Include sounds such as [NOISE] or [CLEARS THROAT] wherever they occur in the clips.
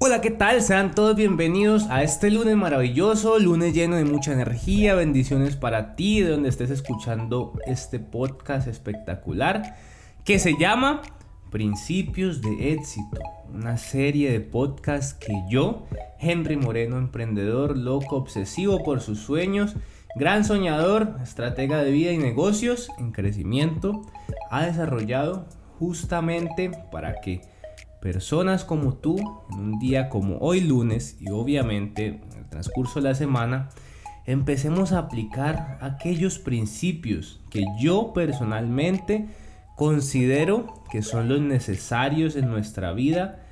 Hola, ¿qué tal? Sean todos bienvenidos a este lunes maravilloso, lunes lleno de mucha energía, bendiciones para ti, de donde estés escuchando este podcast espectacular que se llama Principios de Éxito, una serie de podcasts que yo, Henry Moreno, emprendedor, loco, obsesivo por sus sueños, gran soñador, estratega de vida y negocios en crecimiento, ha desarrollado justamente para que personas como tú, en un día como hoy lunes y obviamente en el transcurso de la semana, empecemos a aplicar aquellos principios que yo personalmente considero que son los necesarios en nuestra vida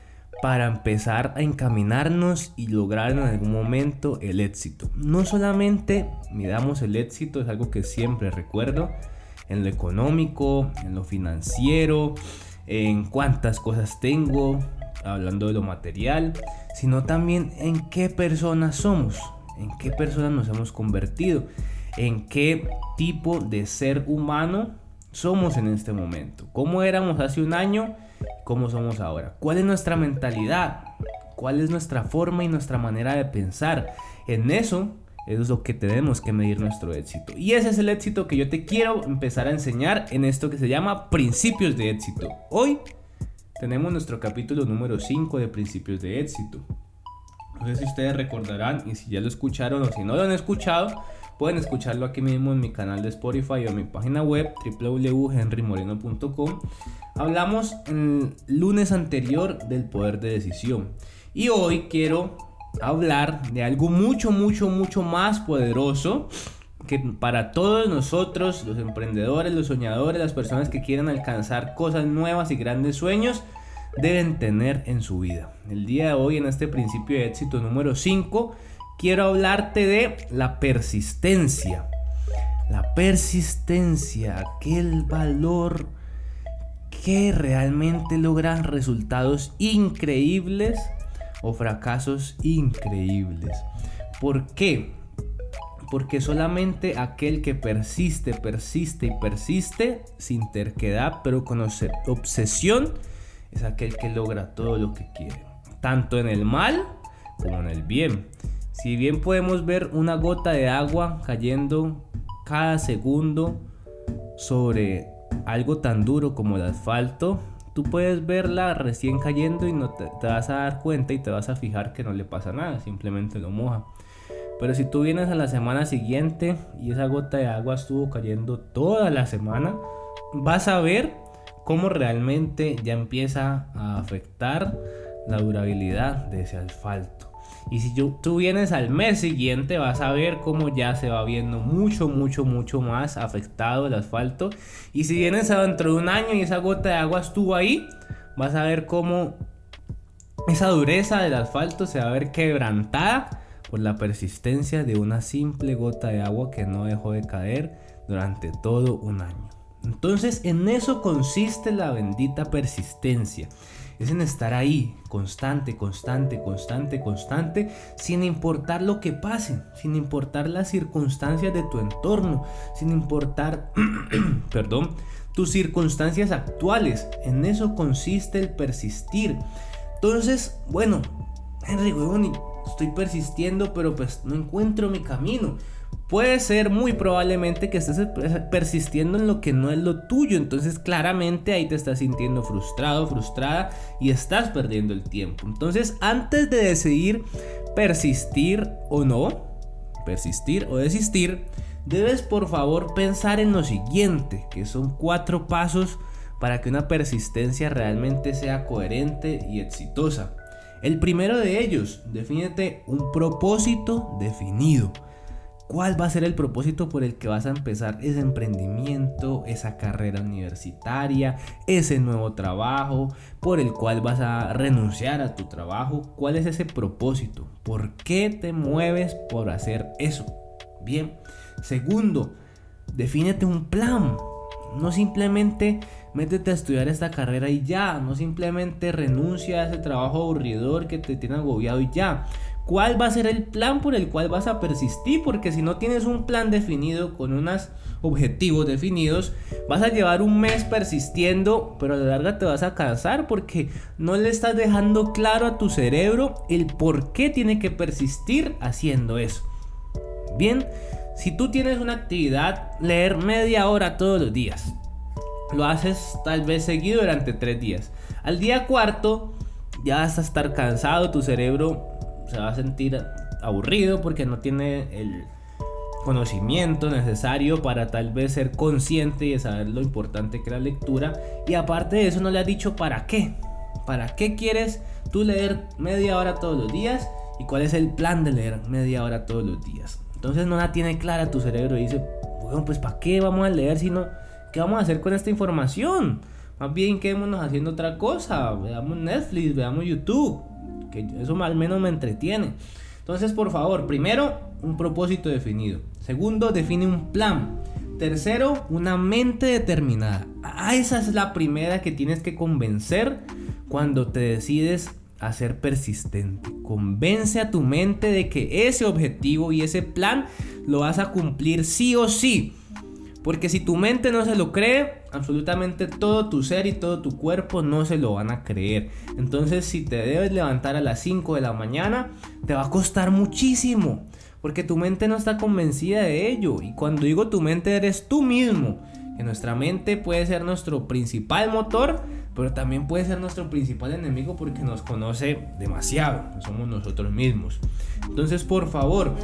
para empezar a encaminarnos y lograr en algún momento el éxito. No solamente miramos el éxito, es algo que siempre recuerdo, en lo económico, en lo financiero, en cuántas cosas tengo, hablando de lo material, sino también en qué personas somos, en qué personas nos hemos convertido, en qué tipo de ser humano somos en este momento, cómo éramos hace un año, cómo somos ahora, cuál es nuestra mentalidad, cuál es nuestra forma y nuestra manera de pensar. En eso es lo que tenemos que medir nuestro éxito. Y ese es el éxito que yo te quiero empezar a enseñar en esto que se llama principios de éxito. Hoy tenemos nuestro capítulo número 5 de principios de éxito. No sé si ustedes recordarán y si ya lo escucharon o si no lo han escuchado, pueden escucharlo aquí mismo en mi canal de Spotify o en mi página web www.henrymoreno.com. Hablamos el lunes anterior del poder de decisión y hoy quiero hablar de algo mucho, mucho, mucho más poderoso que para todos nosotros, los emprendedores, los soñadores, las personas que quieren alcanzar cosas nuevas y grandes sueños, deben tener en su vida. El día de hoy, en este principio de éxito número 5, quiero hablarte de la persistencia. La persistencia, aquel valor que realmente logra resultados increíbles o fracasos increíbles. ¿Por qué? Porque solamente aquel que persiste, persiste y persiste sin terquedad, pero con obsesión, es aquel que logra todo lo que quiere. Tanto en el mal como en el bien. Si bien podemos ver una gota de agua cayendo cada segundo sobre algo tan duro como el asfalto, tú puedes verla recién cayendo y no te, vas a dar cuenta y te vas a fijar que no le pasa nada, simplemente lo moja. Pero si tú vienes a la semana siguiente y esa gota de agua estuvo cayendo toda la semana, vas a ver cómo realmente ya empieza a afectar la durabilidad de ese asfalto. Y si tú vienes al mes siguiente, vas a ver cómo ya se va viendo mucho, mucho, mucho más afectado el asfalto. Y si vienes dentro de un año y esa gota de agua estuvo ahí, vas a ver cómo esa dureza del asfalto se va a ver quebrantada por la persistencia de una simple gota de agua que no dejó de caer durante todo un año. Entonces en eso consiste la bendita persistencia es en estar ahí, constante, constante, constante, constante, sin importar lo que pase, sin importar las circunstancias de tu entorno, sin importar, [CLEARS THROAT] perdón, tus circunstancias actuales. En eso consiste el persistir. Entonces, bueno, Henry, estoy persistiendo, pero pues no encuentro mi camino puede ser muy probablemente que estés persistiendo en lo que no es lo tuyo. Entonces claramente ahí te estás sintiendo frustrado, frustrada y estás perdiendo el tiempo. Entonces antes de decidir persistir o no, persistir o desistir, debes por favor pensar en lo siguiente, que son cuatro pasos para que una persistencia realmente sea coherente y exitosa. El primero de ellos, defínete un propósito definido. ¿Cuál va a ser el propósito por el que vas a empezar ese emprendimiento, esa carrera universitaria, ese nuevo trabajo, por el cual vas a renunciar a tu trabajo? ¿Cuál es ese propósito? ¿Por qué te mueves por hacer eso? Bien. Segundo, defínete un plan. No simplemente métete a estudiar esta carrera y ya, no simplemente renuncia a ese trabajo aburridor que te tiene agobiado y ya. ¿Cuál va a ser el plan por el cual vas a persistir? Porque si no tienes un plan definido con unos objetivos definidos, vas a llevar un mes persistiendo, pero a la larga te vas a cansar porque no le estás dejando claro a tu cerebro el por qué tiene que persistir haciendo eso. Bien, si tú tienes una actividad, leer media hora todos los días, lo haces tal vez seguido durante tres días. Al día cuarto ya vas a estar cansado, tu cerebro se va a sentir aburrido porque no tiene el conocimiento necesario para tal vez ser consciente y saber lo importante que es la lectura. Y aparte de eso no le has dicho para qué. ¿Para qué quieres tú leer media hora todos los días? ¿Y cuál es el plan de leer media hora todos los días? Entonces no la tiene clara tu cerebro y dice, bueno, pues ¿para qué vamos a leer si no? ¿Qué vamos a hacer con esta información? Más bien quedémonos haciendo otra cosa. Veamos Netflix, veamos YouTube. Eso al menos me entretiene. Entonces, por favor, primero, un propósito definido. Segundo, define un plan. Tercero, una mente determinada. Ah, esa es la primera que tienes que convencer cuando te decides a ser persistente. Convence a tu mente de que ese objetivo y ese plan lo vas a cumplir sí o sí. Porque si tu mente no se lo cree, absolutamente todo tu ser y todo tu cuerpo no se lo van a creer. Entonces si te debes levantar a las 5 de la mañana, te va a costar muchísimo. Porque tu mente no está convencida de ello. Y cuando digo tu mente eres tú mismo. Que nuestra mente puede ser nuestro principal motor, pero también puede ser nuestro principal enemigo porque nos conoce demasiado. Somos nosotros mismos. Entonces, por favor,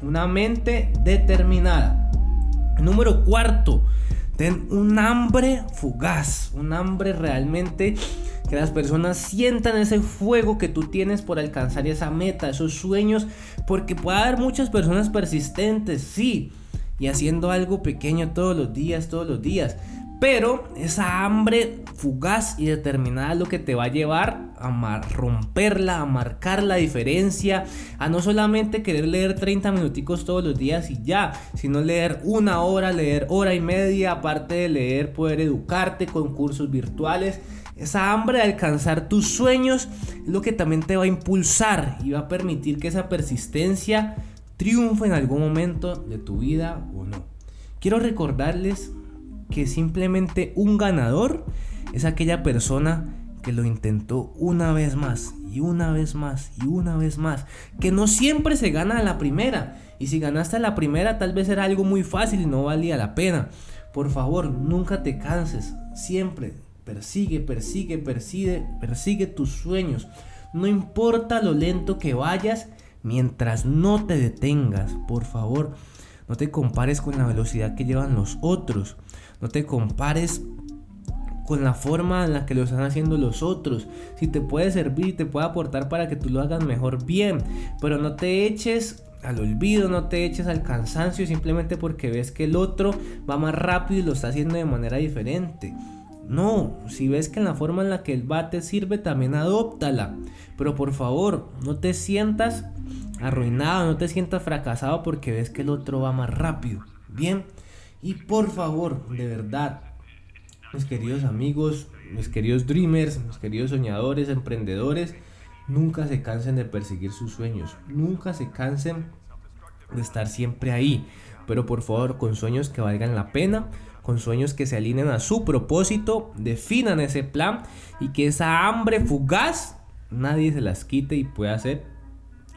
una mente determinada Número cuarto, ten un hambre fugaz, un hambre realmente que las personas sientan ese fuego que tú tienes por alcanzar esa meta, esos sueños, porque puede haber muchas personas persistentes, sí, y haciendo algo pequeño todos los días, todos los días, pero esa hambre fugaz y determinada es lo que te va a llevar a romperla, a marcar la diferencia, a no solamente querer leer 30 minuticos todos los días y ya, sino leer una hora, leer hora y media, aparte de leer, poder educarte con cursos virtuales. Esa hambre de alcanzar tus sueños es lo que también te va a impulsar y va a permitir que esa persistencia triunfe en algún momento de tu vida o no. Quiero recordarles que simplemente un ganador es aquella persona que lo intentó una vez más y una vez más y una vez más. Que no siempre se gana a la primera. Y si ganaste a la primera tal vez era algo muy fácil y no valía la pena. Por favor, nunca te canses. Siempre persigue, persigue, persigue, persigue tus sueños. No importa lo lento que vayas mientras no te detengas. Por favor, no te compares con la velocidad que llevan los otros. No te compares con la forma en la que lo están haciendo los otros. Si te puede servir te puede aportar para que tú lo hagas mejor, bien. Pero no te eches al olvido, no te eches al cansancio simplemente porque ves que el otro va más rápido y lo está haciendo de manera diferente. No, si ves que en la forma en la que él va te sirve, también adóptala. Pero por favor, no te sientas arruinado, no te sientas fracasado porque ves que el otro va más rápido. Bien. Y por favor, de verdad, mis queridos amigos, mis queridos dreamers, mis queridos soñadores, emprendedores, nunca se cansen de perseguir sus sueños, nunca se cansen de estar siempre ahí, pero por favor con sueños que valgan la pena, con sueños que se alineen a su propósito, definan ese plan y que esa hambre fugaz nadie se las quite y pueda hacer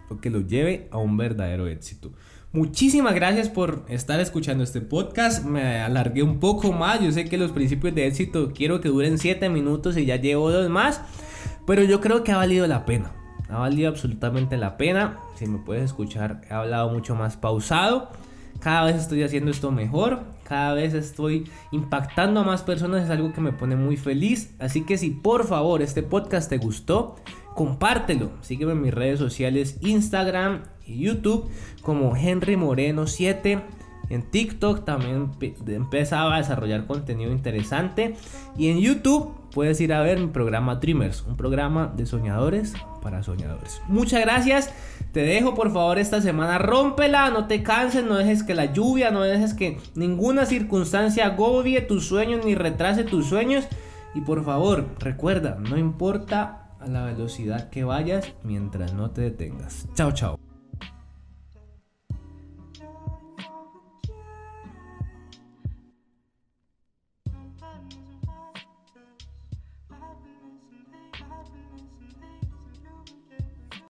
lo que lo lleve a un verdadero éxito. Muchísimas gracias por estar escuchando este podcast. Me alargué un poco más. Yo sé que los principios de éxito quiero que duren 7 minutos y ya llevo dos más. Pero yo creo que ha valido la pena. Ha valido absolutamente la pena. Si me puedes escuchar, he hablado mucho más pausado. Cada vez estoy haciendo esto mejor. Cada vez estoy impactando a más personas. Es algo que me pone muy feliz. Así que si por favor este podcast te gustó, compártelo. Sígueme en mis redes sociales Instagram y YouTube como Henry Moreno 7. En TikTok también empezaba a desarrollar contenido interesante. Y en YouTube puedes ir a ver mi programa Dreamers, un programa de soñadores para soñadores. Muchas gracias. Te dejo por favor esta semana. Rómpela, no te canses, no dejes que la lluvia, no dejes que ninguna circunstancia agobie tus sueños ni retrase tus sueños. Y por favor, recuerda, no importa a la velocidad que vayas mientras no te detengas. Chao, chao.